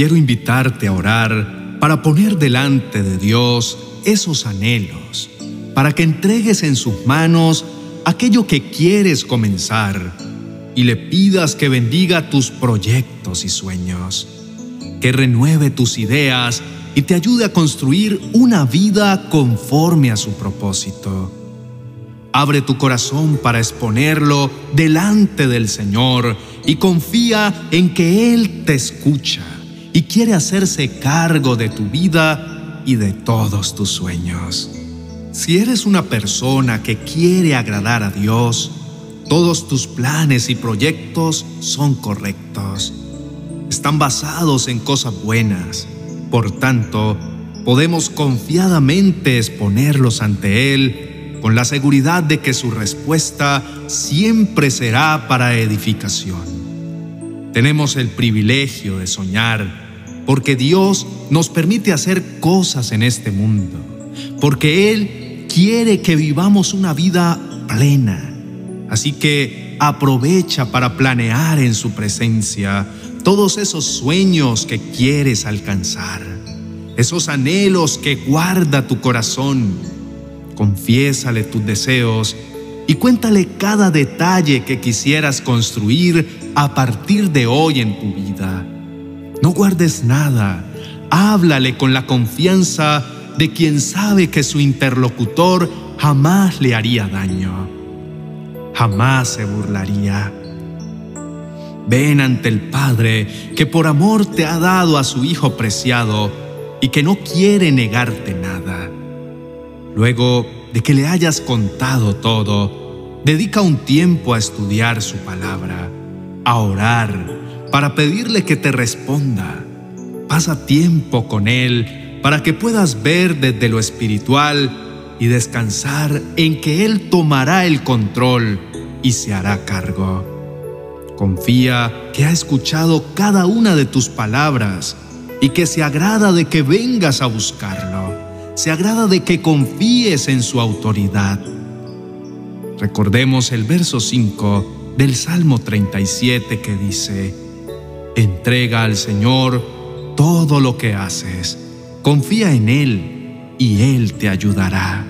quiero invitarte a orar para poner delante de Dios esos anhelos, para que entregues en sus manos aquello que quieres comenzar y le pidas que bendiga tus proyectos y sueños, que renueve tus ideas y te ayude a construir una vida conforme a su propósito. Abre tu corazón para exponerlo delante del Señor y confía en que Él te escucha y quiere hacerse cargo de tu vida y de todos tus sueños. Si eres una persona que quiere agradar a Dios, todos tus planes y proyectos son correctos. Están basados en cosas buenas. Por tanto, podemos confiadamente exponerlos ante Él con la seguridad de que su respuesta siempre será para edificación. Tenemos el privilegio de soñar porque Dios nos permite hacer cosas en este mundo, porque Él quiere que vivamos una vida plena Así que aprovecha para planear en su presencia todos esos sueños que quieres alcanzar, esos anhelos que guarda tu corazón. Confiésale tus deseos y cuéntale cada detalle que quisieras construir a partir de hoy en tu vida. No guardes nada, háblale con la confianza de quien sabe que su interlocutor jamás le haría daño jamás se burlaría. Ven ante el Padre que por amor te ha dado a su Hijo preciado y que no quiere negarte nada. Luego de que le hayas contado todo, dedica un tiempo a estudiar su palabra, a orar, para pedirle que te responda. Pasa tiempo con Él para que puedas ver desde lo espiritual y descansar en que Él tomará el control y se hará cargo. Confía que ha escuchado cada una de tus palabras y que se agrada de que vengas a buscarlo. Se agrada de que confíes en su autoridad. Recordemos el verso 5 del Salmo 37 que dice, Entrega al Señor todo lo que haces, confía en Él y Él te ayudará.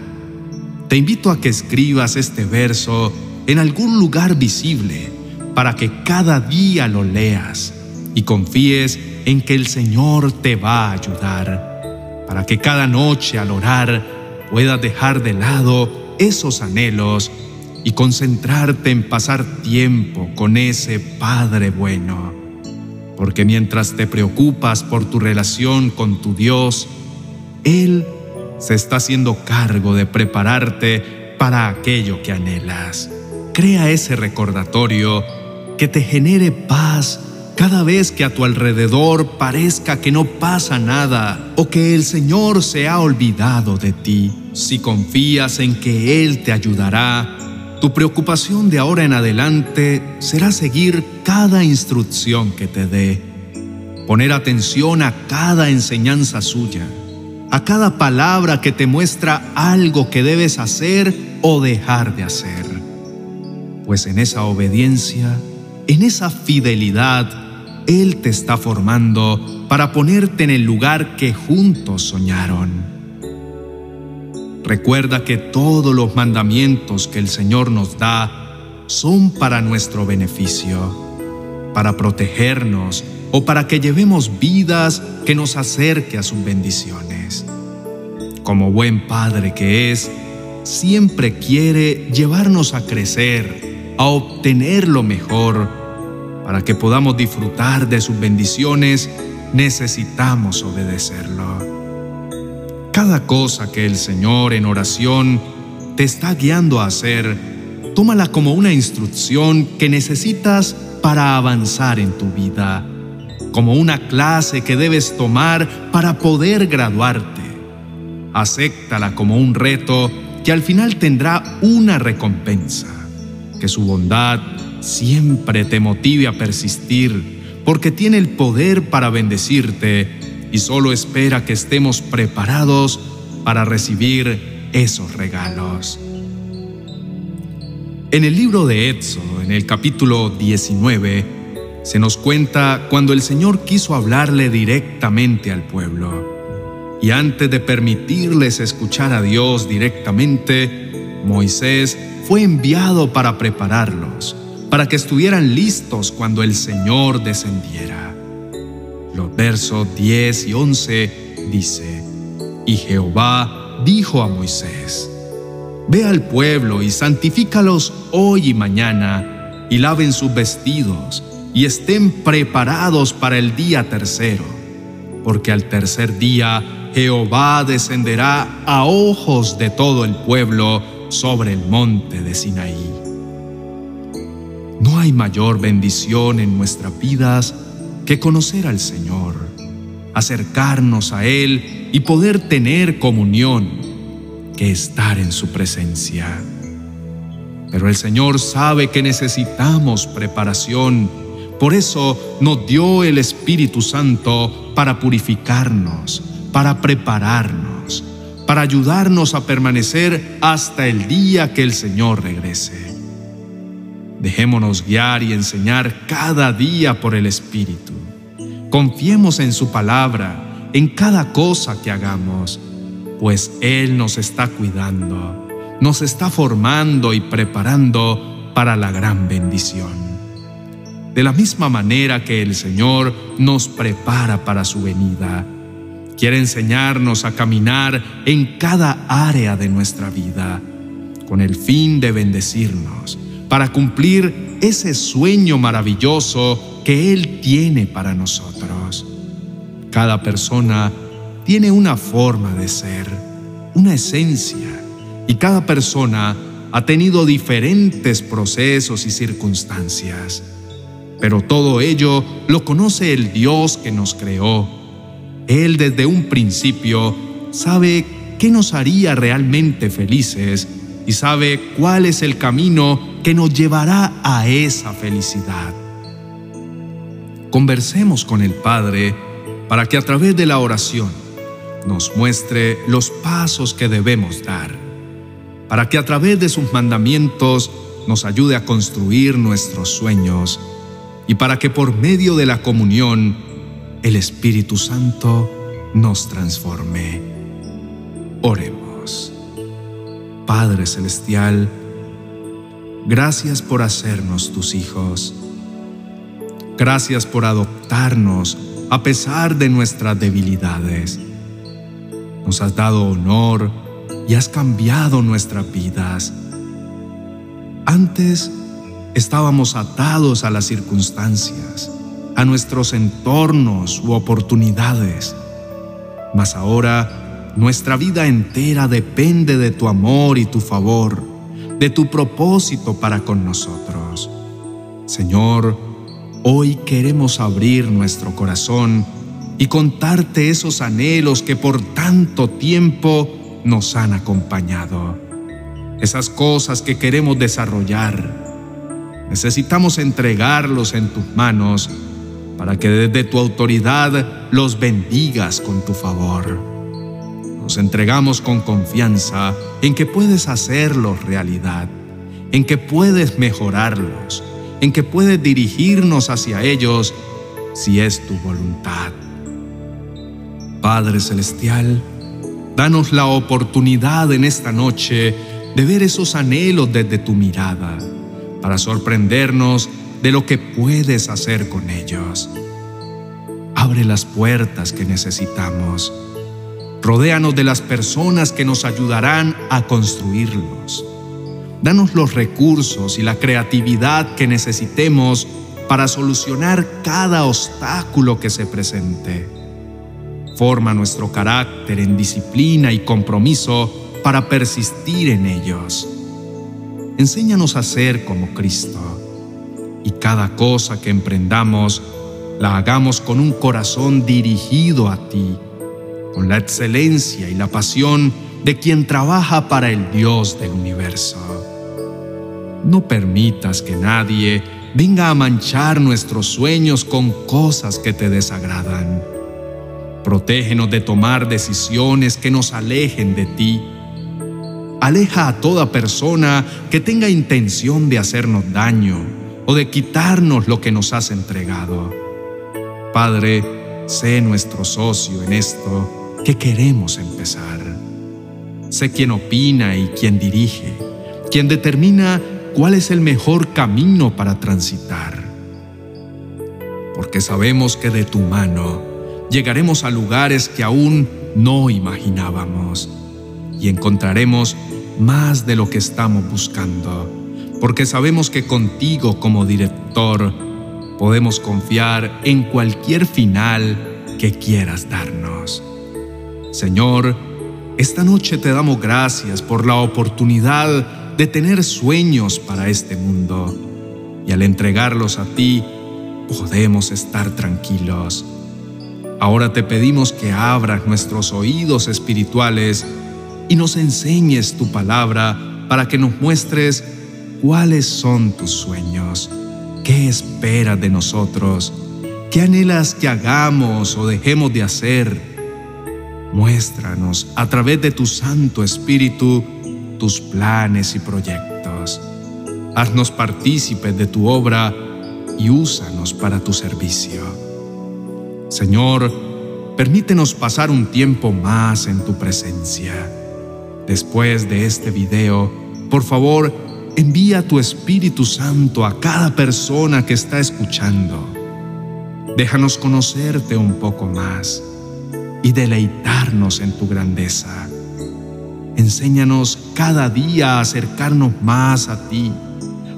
Te invito a que escribas este verso en algún lugar visible para que cada día lo leas y confíes en que el Señor te va a ayudar, para que cada noche al orar puedas dejar de lado esos anhelos y concentrarte en pasar tiempo con ese Padre bueno. Porque mientras te preocupas por tu relación con tu Dios, Él se está haciendo cargo de prepararte para aquello que anhelas. Crea ese recordatorio que te genere paz cada vez que a tu alrededor parezca que no pasa nada o que el Señor se ha olvidado de ti. Si confías en que Él te ayudará, tu preocupación de ahora en adelante será seguir cada instrucción que te dé, poner atención a cada enseñanza suya, a cada palabra que te muestra algo que debes hacer o dejar de hacer pues en esa obediencia, en esa fidelidad, Él te está formando para ponerte en el lugar que juntos soñaron. Recuerda que todos los mandamientos que el Señor nos da son para nuestro beneficio, para protegernos o para que llevemos vidas que nos acerque a sus bendiciones. Como buen Padre que es, siempre quiere llevarnos a crecer a obtener lo mejor. Para que podamos disfrutar de sus bendiciones, necesitamos obedecerlo. Cada cosa que el Señor en oración te está guiando a hacer, tómala como una instrucción que necesitas para avanzar en tu vida, como una clase que debes tomar para poder graduarte. Acéptala como un reto que al final tendrá una recompensa que su bondad siempre te motive a persistir, porque tiene el poder para bendecirte y solo espera que estemos preparados para recibir esos regalos. En el libro de Éxodo, en el capítulo 19, se nos cuenta cuando el Señor quiso hablarle directamente al pueblo. Y antes de permitirles escuchar a Dios directamente, Moisés fue enviado para prepararlos, para que estuvieran listos cuando el Señor descendiera. Los versos 10 y 11 dice, Y Jehová dijo a Moisés, Ve al pueblo y santifícalos hoy y mañana, y laven sus vestidos, y estén preparados para el día tercero, porque al tercer día Jehová descenderá a ojos de todo el pueblo sobre el monte de Sinaí. No hay mayor bendición en nuestras vidas que conocer al Señor, acercarnos a Él y poder tener comunión, que estar en su presencia. Pero el Señor sabe que necesitamos preparación, por eso nos dio el Espíritu Santo para purificarnos, para prepararnos, para ayudarnos a permanecer hasta el día que el Señor regrese. Dejémonos guiar y enseñar cada día por el Espíritu. Confiemos en su palabra, en cada cosa que hagamos, pues Él nos está cuidando, nos está formando y preparando para la gran bendición. De la misma manera que el Señor nos prepara para su venida, quiere enseñarnos a caminar en cada área de nuestra vida, con el fin de bendecirnos, para cumplir ese sueño maravilloso que Él tiene para nosotros. Cada persona tiene una forma de ser, una esencia, y cada persona ha tenido diferentes procesos y circunstancias. Pero todo ello lo conoce el Dios que nos creó él desde un principio sabe qué nos haría realmente felices y sabe cuál es el camino que nos llevará a esa felicidad. Conversemos con el Padre para que a través de la oración nos muestre los pasos que debemos dar, para que a través de sus mandamientos nos ayude a construir nuestros sueños y para que por medio de la comunión el Espíritu Santo nos transforme. Oremos. Padre Celestial, gracias por hacernos tus hijos. Gracias por adoptarnos a pesar de nuestras debilidades. Nos has dado honor y has cambiado nuestras vidas. Antes estábamos atados a las circunstancias a nuestros entornos u oportunidades. Mas ahora nuestra vida entera depende de tu amor y tu favor, de tu propósito para con nosotros. Señor, hoy queremos abrir nuestro corazón y contarte esos anhelos que por tanto tiempo nos han acompañado. Esas cosas que queremos desarrollar. Necesitamos entregarlos en tus manos para que desde tu autoridad los bendigas con tu favor. Entregamos con confianza en que puedes hacerlos realidad, en que puedes mejorarlos, en que puedes dirigirnos hacia ellos si es tu voluntad. Padre Celestial, danos la oportunidad en esta noche de ver esos anhelos desde tu mirada, para sorprendernos de lo que puedes hacer con ellos. Abre las puertas que necesitamos. Rodéanos de las personas que nos ayudarán a construirlos. Danos los recursos y la creatividad que necesitemos para solucionar cada obstáculo que se presente. Forma nuestro carácter en disciplina y compromiso para persistir en ellos. Enséñanos a ser como Cristo y cada cosa que emprendamos la hagamos con un corazón dirigido a ti, con la excelencia y la pasión de quien trabaja para el Dios del universo. No permitas que nadie venga a manchar nuestros sueños con cosas que te desagradan. Protégenos de tomar decisiones que nos alejen de ti. Aleja a toda persona que tenga intención de hacernos daño o de quitarnos lo que nos has entregado. Padre, sé nuestro socio en esto que queremos empezar. Sé quien opina y quien dirige, quien determina cuál es el mejor camino para transitar. Porque sabemos que de tu mano llegaremos a lugares que aún no imaginábamos y encontraremos más de lo que estamos buscando, porque sabemos que contigo como director podemos confiar en cualquier final que quieras darnos. Señor, esta noche te damos gracias por la oportunidad de tener sueños para este mundo y al entregarlos a ti podemos estar tranquilos. Ahora te pedimos que abras nuestros oídos espirituales y nos enseñes tu palabra para que nos muestres cuáles son tus sueños, qué esperas de nosotros, qué anhelas que hagamos o dejemos de hacer Muéstranos a través de tu Santo Espíritu tus planes y proyectos. Haznos partícipes de tu obra y úsanos para tu servicio. Señor, permítenos pasar un tiempo más en tu presencia. Después de este video, por favor, envía tu Espíritu Santo a cada persona que está escuchando. Déjanos conocerte un poco más y deleitarnos en tu grandeza. Enséñanos cada día a acercarnos más a ti.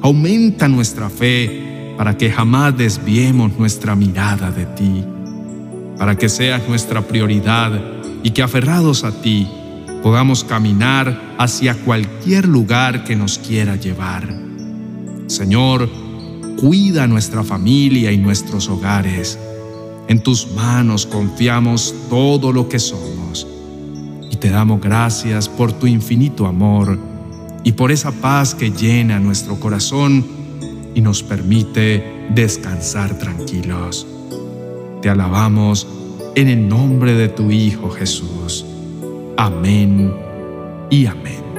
Aumenta nuestra fe para que jamás desviemos nuestra mirada de ti, para que seas nuestra prioridad y que aferrados a ti podamos caminar hacia cualquier lugar que nos quiera llevar. Señor, cuida nuestra familia y nuestros hogares en tus manos confiamos todo lo que somos y te damos gracias por tu infinito amor y por esa paz que llena nuestro corazón y nos permite descansar tranquilos. Te alabamos en el nombre de tu Hijo Jesús. Amén y amén.